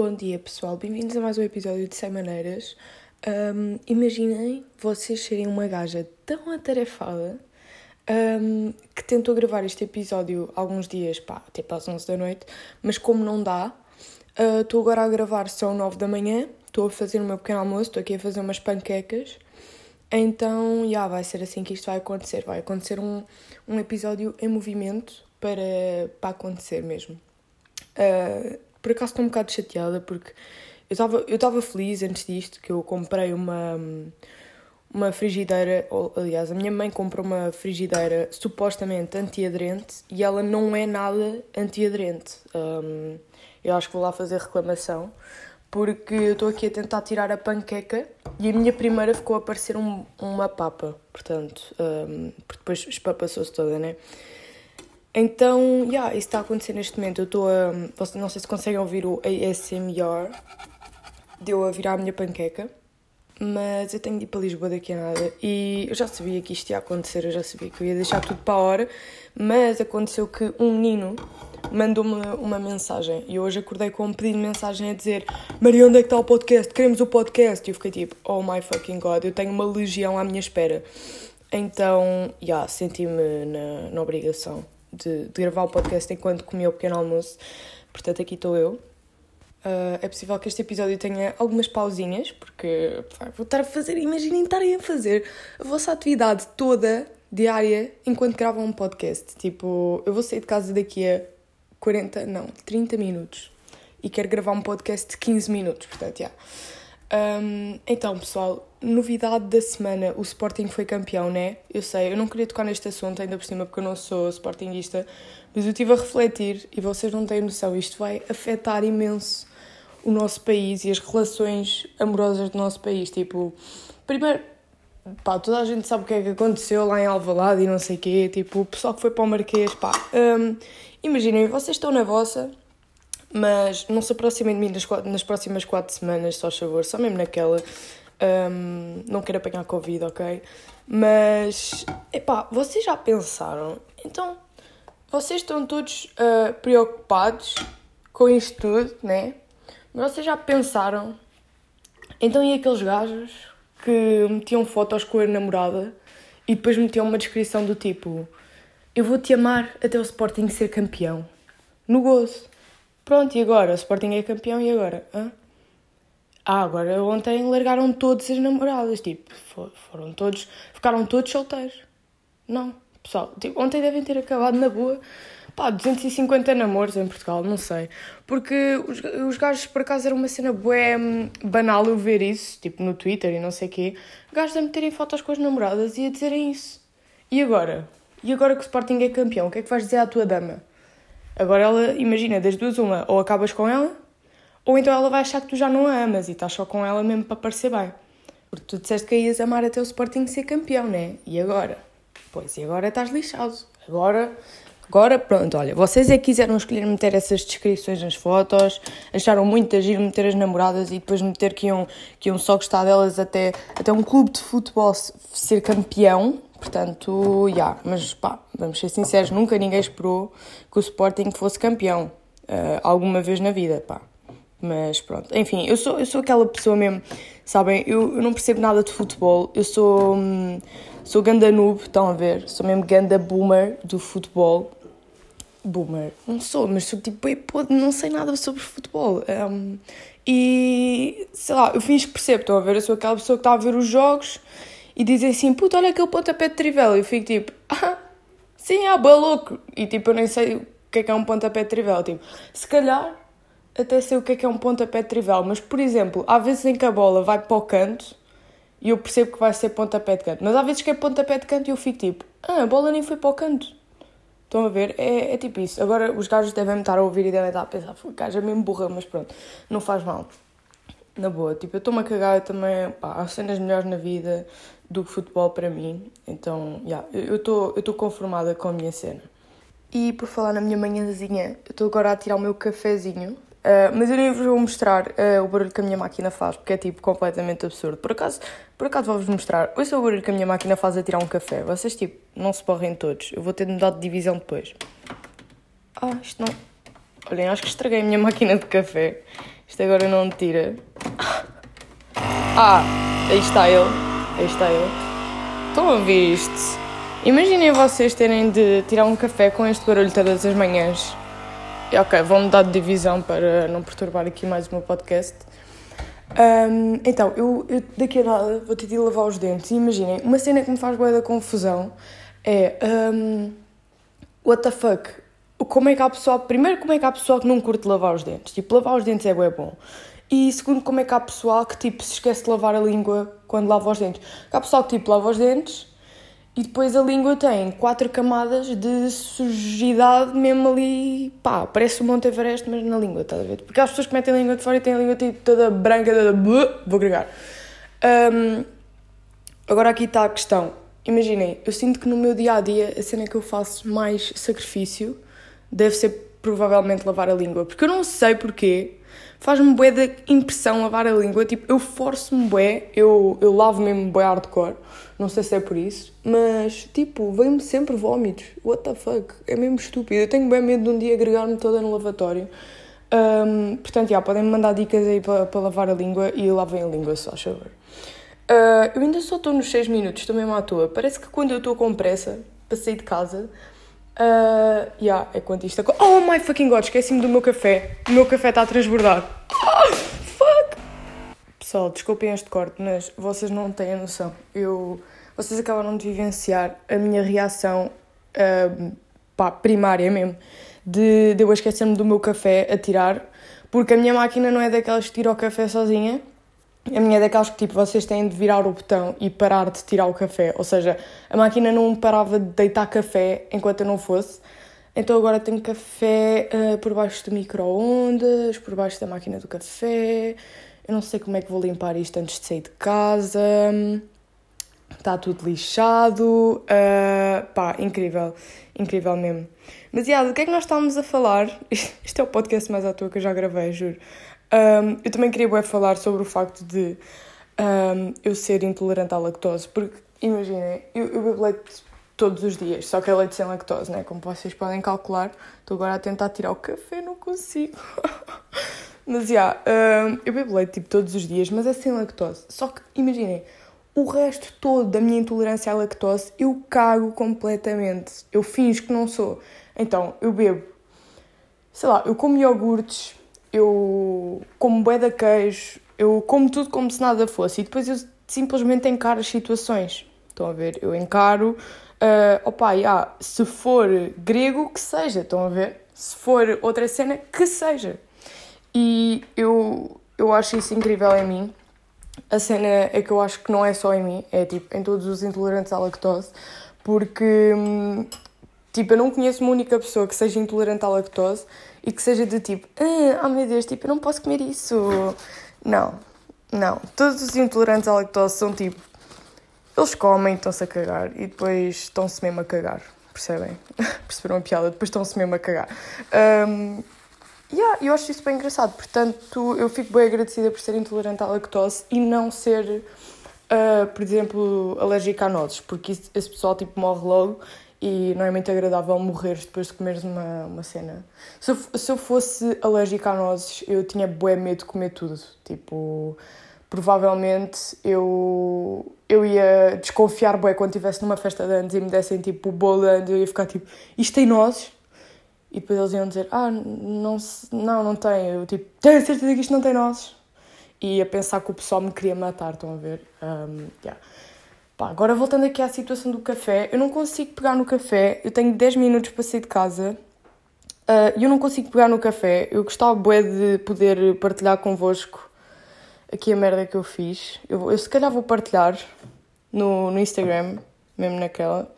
Bom dia pessoal, bem-vindos a mais um episódio de 100 Maneiras. Um, imaginem vocês serem uma gaja tão atarefada um, que tentou gravar este episódio alguns dias, pá, tipo às 11 da noite, mas como não dá, uh, estou uh, agora a gravar, são 9 da manhã, estou a fazer o meu pequeno almoço, estou aqui a fazer umas panquecas, então, já, yeah, vai ser assim que isto vai acontecer, vai acontecer um, um episódio em movimento para, para acontecer mesmo. Uh, por acaso estou um bocado chateada porque eu estava eu estava feliz antes disto que eu comprei uma uma frigideira, ou, aliás, a minha mãe comprou uma frigideira supostamente antiaderente e ela não é nada antiaderente. Um, eu acho que vou lá fazer reclamação porque eu estou aqui a tentar tirar a panqueca e a minha primeira ficou a parecer um, uma papa, portanto, um, porque depois espapassou-se toda, né? Então, yeah, isso está a acontecer neste momento. Eu estou a. Não sei se conseguem ouvir o ASMR. Deu a virar a minha panqueca. Mas eu tenho de ir para Lisboa daqui a nada. E eu já sabia que isto ia acontecer, eu já sabia que eu ia deixar tudo para a hora. Mas aconteceu que um menino mandou-me uma mensagem. E hoje acordei com um pedido de mensagem a dizer: Maria, onde é que está o podcast? Queremos o podcast. E eu fiquei tipo: Oh my fucking god, eu tenho uma legião à minha espera. Então, já, yeah, senti-me na, na obrigação de, de gravar o podcast enquanto comia o pequeno almoço. Portanto, aqui estou eu. Uh, é possível que este episódio tenha algumas pausinhas, porque pá, vou estar a fazer, imaginem estarem a fazer a vossa atividade toda diária enquanto gravam um podcast. Tipo, eu vou sair de casa daqui a 40, não, 30 minutos e quero gravar um podcast de 15 minutos, portanto, já. Yeah. Um, então, pessoal, novidade da semana: o Sporting foi campeão, né? Eu sei, eu não queria tocar neste assunto ainda por cima porque eu não sou Sportingista, mas eu estive a refletir e vocês não têm noção, isto vai afetar imenso o nosso país e as relações amorosas do nosso país. Tipo, primeiro, pá, toda a gente sabe o que é que aconteceu lá em Alvalade e não sei o quê. Tipo, o pessoal que foi para o Marquês, pá. Um, imaginem, vocês estão na vossa mas não se aproximem de mim nas, nas próximas quatro semanas, só favor, só mesmo naquela. Um, não quero apanhar Covid, ok? Mas, epá, vocês já pensaram? Então, vocês estão todos uh, preocupados com isto tudo, né? Mas vocês já pensaram? Então, e aqueles gajos que metiam fotos com a namorada e depois metiam uma descrição do tipo: Eu vou te amar até o Sporting ser campeão. No gozo. Pronto, e agora? O Sporting é campeão e agora? Hã? Ah, agora ontem largaram todas as namoradas, tipo, foram todos, ficaram todos solteiros. Não, pessoal, tipo, ontem devem ter acabado na boa, pá, 250 namoros em Portugal, não sei. Porque os, os gajos, por acaso, era uma cena bué hum, banal eu ver isso, tipo, no Twitter e não sei o quê. Gajos a meterem fotos com as namoradas e a dizerem isso. E agora? E agora que o Sporting é campeão, o que é que vais dizer à tua dama? Agora ela, imagina, das duas uma, ou acabas com ela, ou então ela vai achar que tu já não a amas e estás só com ela mesmo para parecer bem. Porque tu disseste que ias amar até o Sporting ser campeão, né? E agora? Pois, e agora estás lixado. Agora, agora pronto, olha, vocês é que quiseram escolher meter essas descrições nas fotos, acharam muito agir meter as namoradas e depois meter que iam, que iam só gostar delas até, até um clube de futebol ser campeão, Portanto, já, yeah, mas pá, vamos ser sinceros, nunca ninguém esperou que o Sporting fosse campeão uh, alguma vez na vida, pá. Mas pronto, enfim, eu sou, eu sou aquela pessoa mesmo, sabem, eu, eu não percebo nada de futebol, eu sou, hum, sou ganda noob, estão a ver? Sou mesmo ganda boomer do futebol. Boomer, não sou, mas sou tipo, não sei nada sobre futebol. Um, e sei lá, eu que percebo, estão a ver? Eu sou aquela pessoa que está a ver os jogos e dizem assim, puta, olha aquele pontapé de trivela. E eu fico tipo, ah, sim, ah, boa louco. E tipo, eu nem sei o que é que é um pontapé de trivela. Tipo, se calhar até sei o que é que é um pontapé de trivela, mas por exemplo, há vezes em que a bola vai para o canto e eu percebo que vai ser pontapé de canto, mas há vezes que é pontapé de canto e eu fico tipo, ah, a bola nem foi para o canto. Estão a ver? É, é tipo isso. Agora os gajos devem estar a ouvir e devem estar a pensar, foi gajo é mesmo burra, mas pronto, não faz mal. Na boa, tipo, eu estou-me a cagar também, pá, há cenas melhores na vida, do que futebol para mim. Então, yeah, eu estou conformada com a minha cena. E por falar na minha manhãzinha, eu estou agora a tirar o meu cafezinho. Uh, mas eu nem vos vou mostrar uh, o barulho que a minha máquina faz, porque é tipo completamente absurdo. Por acaso, por acaso vou-vos mostrar. Esse é o barulho que a minha máquina faz a tirar um café. Vocês tipo, não se borrem todos. Eu vou ter de mudar de divisão depois. Ah, isto não. Olhem, acho que estraguei a minha máquina de café. Isto agora não tira. Ah, aí está ele. Aí está ele. Estão a ouvir isto? Imaginem vocês terem de tirar um café com este barulho todas as manhãs. E, ok, vou mudar de divisão para não perturbar aqui mais o meu podcast. Um, então, eu, eu, daqui a nada vou ter de lavar os dentes. E imaginem, uma cena que me faz boa da confusão é. Um, what the fuck? Como é que há pessoal. Primeiro, como é que há pessoal que não curte lavar os dentes? Tipo, lavar os dentes é bom. E segundo, como é que há pessoal que tipo se esquece de lavar a língua quando lava os dentes? Há pessoal que tipo lava os dentes e depois a língua tem quatro camadas de sujidade mesmo ali, pá, parece o Monte Everest, mas na língua, estás a ver? Porque há pessoas que metem a língua de fora e têm a língua tipo, toda branca, toda... Vou agregar. Um, agora aqui está a questão. Imaginem, eu sinto que no meu dia-a-dia a cena que eu faço mais sacrifício deve ser provavelmente lavar a língua. Porque eu não sei porquê, faz-me bué de impressão lavar a língua. Tipo, eu forço-me bué, eu, eu lavo mesmo bué hardcore não sei se é por isso, mas tipo, vem-me sempre vómitos. What the fuck? É mesmo estúpido. Eu tenho bem medo de um dia agregar-me toda no lavatório. Um, portanto, já, podem-me mandar dicas aí para, para lavar a língua e lavem a língua, só favor. Uh, eu ainda só estou nos 6 minutos, estou mesmo à toa. Parece que quando eu estou com pressa para sair de casa, uh, yeah, é quando isto. Oh my fucking god, esqueci-me do meu café. O meu café está a transbordar. Oh, fuck! Pessoal, desculpem este corte, mas vocês não têm a noção. Eu vocês acabaram de vivenciar a minha reação uh, pá, primária mesmo, de, de eu esquecer-me do meu café a tirar, porque a minha máquina não é daquelas que tira o café sozinha, a minha é daquelas que tipo, vocês têm de virar o botão e parar de tirar o café, ou seja, a máquina não parava de deitar café enquanto eu não fosse, então agora tenho café uh, por baixo do micro-ondas, por baixo da máquina do café. Eu não sei como é que vou limpar isto antes de sair de casa está tudo lixado, uh, pá, incrível, incrível mesmo. Mas, yeah, do que é que nós estávamos a falar? Isto é o podcast mais à toa que eu já gravei, juro. Um, eu também queria bem falar sobre o facto de um, eu ser intolerante à lactose, porque, imaginem, eu, eu bebo leite todos os dias, só que é leite sem lactose, né? Como vocês podem calcular, estou agora a tentar tirar o café, não consigo. mas, já, yeah, um, eu bebo leite tipo todos os dias, mas é sem lactose. Só que, imaginem, o resto todo da minha intolerância à lactose eu cago completamente. Eu finjo que não sou. Então, eu bebo, sei lá, eu como iogurtes, eu como bué queijo, eu como tudo como se nada fosse e depois eu simplesmente encaro as situações. Estão a ver? Eu encaro, uh, opa, yeah, se for grego, que seja, estão a ver? Se for outra cena, que seja. E eu, eu acho isso incrível em mim a cena é que eu acho que não é só em mim, é tipo em todos os intolerantes à lactose, porque hum, tipo, eu não conheço uma única pessoa que seja intolerante à lactose e que seja de tipo, ah oh, meu Deus, tipo, eu não posso comer isso. Não, não. Todos os intolerantes à lactose são tipo, eles comem, estão-se a cagar e depois estão-se mesmo a cagar, percebem? Perceberam a piada? Depois estão-se mesmo a cagar. Um, Yeah, eu acho isso bem engraçado. Portanto, eu fico bem agradecida por ser intolerante à lactose e não ser, uh, por exemplo, alérgica a nozes, porque esse pessoal tipo morre logo e não é muito agradável morrer depois de comeres uma, uma cena. Se eu, se eu fosse alérgica a nozes, eu tinha bué medo de comer tudo. Tipo, provavelmente eu, eu ia desconfiar bué quando estivesse numa festa de anos e me dessem tipo o bolo de anos, eu ia ficar tipo, isto tem nozes? E depois eles iam dizer, ah, não, não, não tem. Eu tipo, tenho certeza que isto não tem nozes. E a pensar que o pessoal me queria matar, estão a ver? Um, yeah. Pá, agora voltando aqui à situação do café, eu não consigo pegar no café, eu tenho 10 minutos para sair de casa e uh, eu não consigo pegar no café. Eu gostava bué de poder partilhar convosco aqui a merda que eu fiz. Eu, eu se calhar vou partilhar no, no Instagram, mesmo naquela.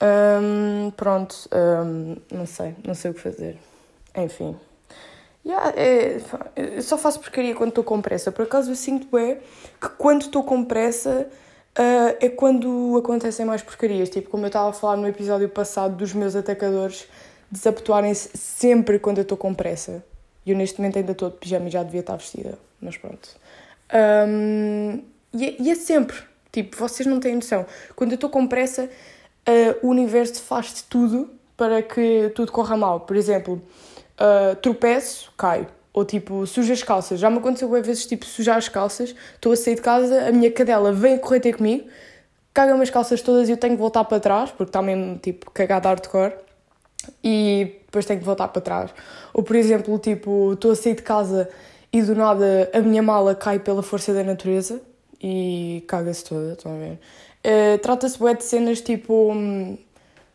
Um, pronto, um, não sei, não sei o que fazer. Enfim. Yeah, é, eu só faço porcaria quando estou com pressa. Por acaso eu sinto é que quando estou com pressa uh, é quando acontecem mais porcarias. Tipo, como eu estava a falar no episódio passado dos meus atacadores desabituarem-se sempre quando eu estou com pressa. E eu neste momento ainda estou de pijama e já devia estar vestida. Mas pronto. Um, e, é, e é sempre. Tipo, vocês não têm noção. Quando eu estou com pressa uh, o universo faz de tudo para que tudo corra mal. Por exemplo, uh, tropeço, caio. Ou tipo, suja as calças. Já me aconteceu às vezes, tipo, sujar as calças, estou a sair de casa, a minha cadela vem a correr ter comigo, caga-me as calças todas e eu tenho que voltar para trás, porque está mesmo, tipo, cagada hardcore, e depois tenho que voltar para trás. Ou, por exemplo, tipo, estou a sair de casa e do nada a minha mala cai pela força da natureza e caga-se toda, estão a ver? Uh, Trata-se de cenas tipo um,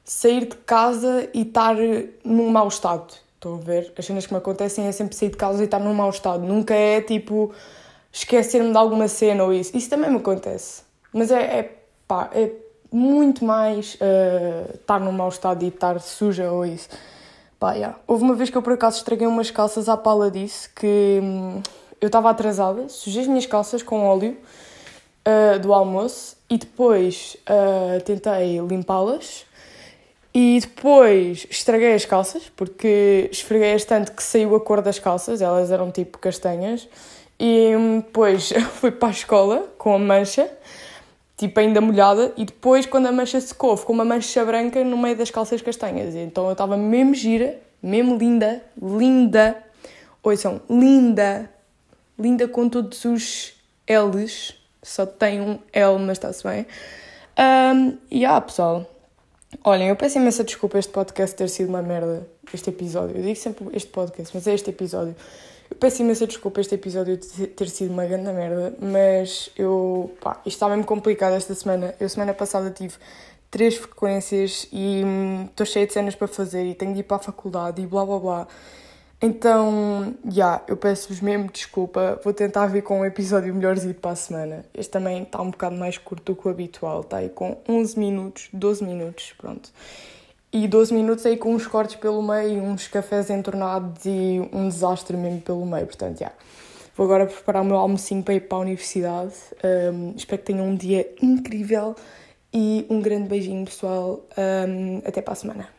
sair de casa e estar num mau estado. Estão a ver? As cenas que me acontecem é sempre sair de casa e estar num mau estado. Nunca é tipo esquecer-me de alguma cena ou isso. Isso também me acontece. Mas é, é pá, é muito mais uh, estar num mau estado e estar suja ou isso. Pá, yeah. Houve uma vez que eu por acaso estraguei umas calças à pala disso que hum, eu estava atrasada, sujei as minhas calças com óleo uh, do almoço e depois uh, tentei limpá-las. E depois estraguei as calças porque esfreguei-as tanto que saiu a cor das calças, elas eram tipo castanhas. E depois fui para a escola com a mancha tipo ainda molhada e depois quando a mancha secou ficou uma mancha branca no meio das calças castanhas. Então eu estava mesmo gira, mesmo linda, linda, são linda, linda com todos os L's só tem um L, mas está-se bem. Um, e ah, pessoal, olhem, eu peço imensa desculpa este podcast ter sido uma merda, este episódio. Eu digo sempre este podcast, mas é este episódio. Eu peço imensa desculpa este episódio ter sido uma grande merda, mas eu, pá, isto está mesmo complicado esta semana. Eu, semana passada, tive três frequências e hum, estou cheia de cenas para fazer e tenho de ir para a faculdade e blá blá blá. Então, já, yeah, eu peço-vos mesmo desculpa. Vou tentar vir com um episódio melhorzinho para a semana. Este também está um bocado mais curto do que o habitual. Está aí com 11 minutos, 12 minutos, pronto. E 12 minutos aí com uns cortes pelo meio, uns cafés entornados e um desastre mesmo pelo meio. Portanto, já. Yeah. Vou agora preparar o meu almocinho para ir para a universidade. Um, espero que tenham um dia incrível e um grande beijinho, pessoal. Um, até para a semana.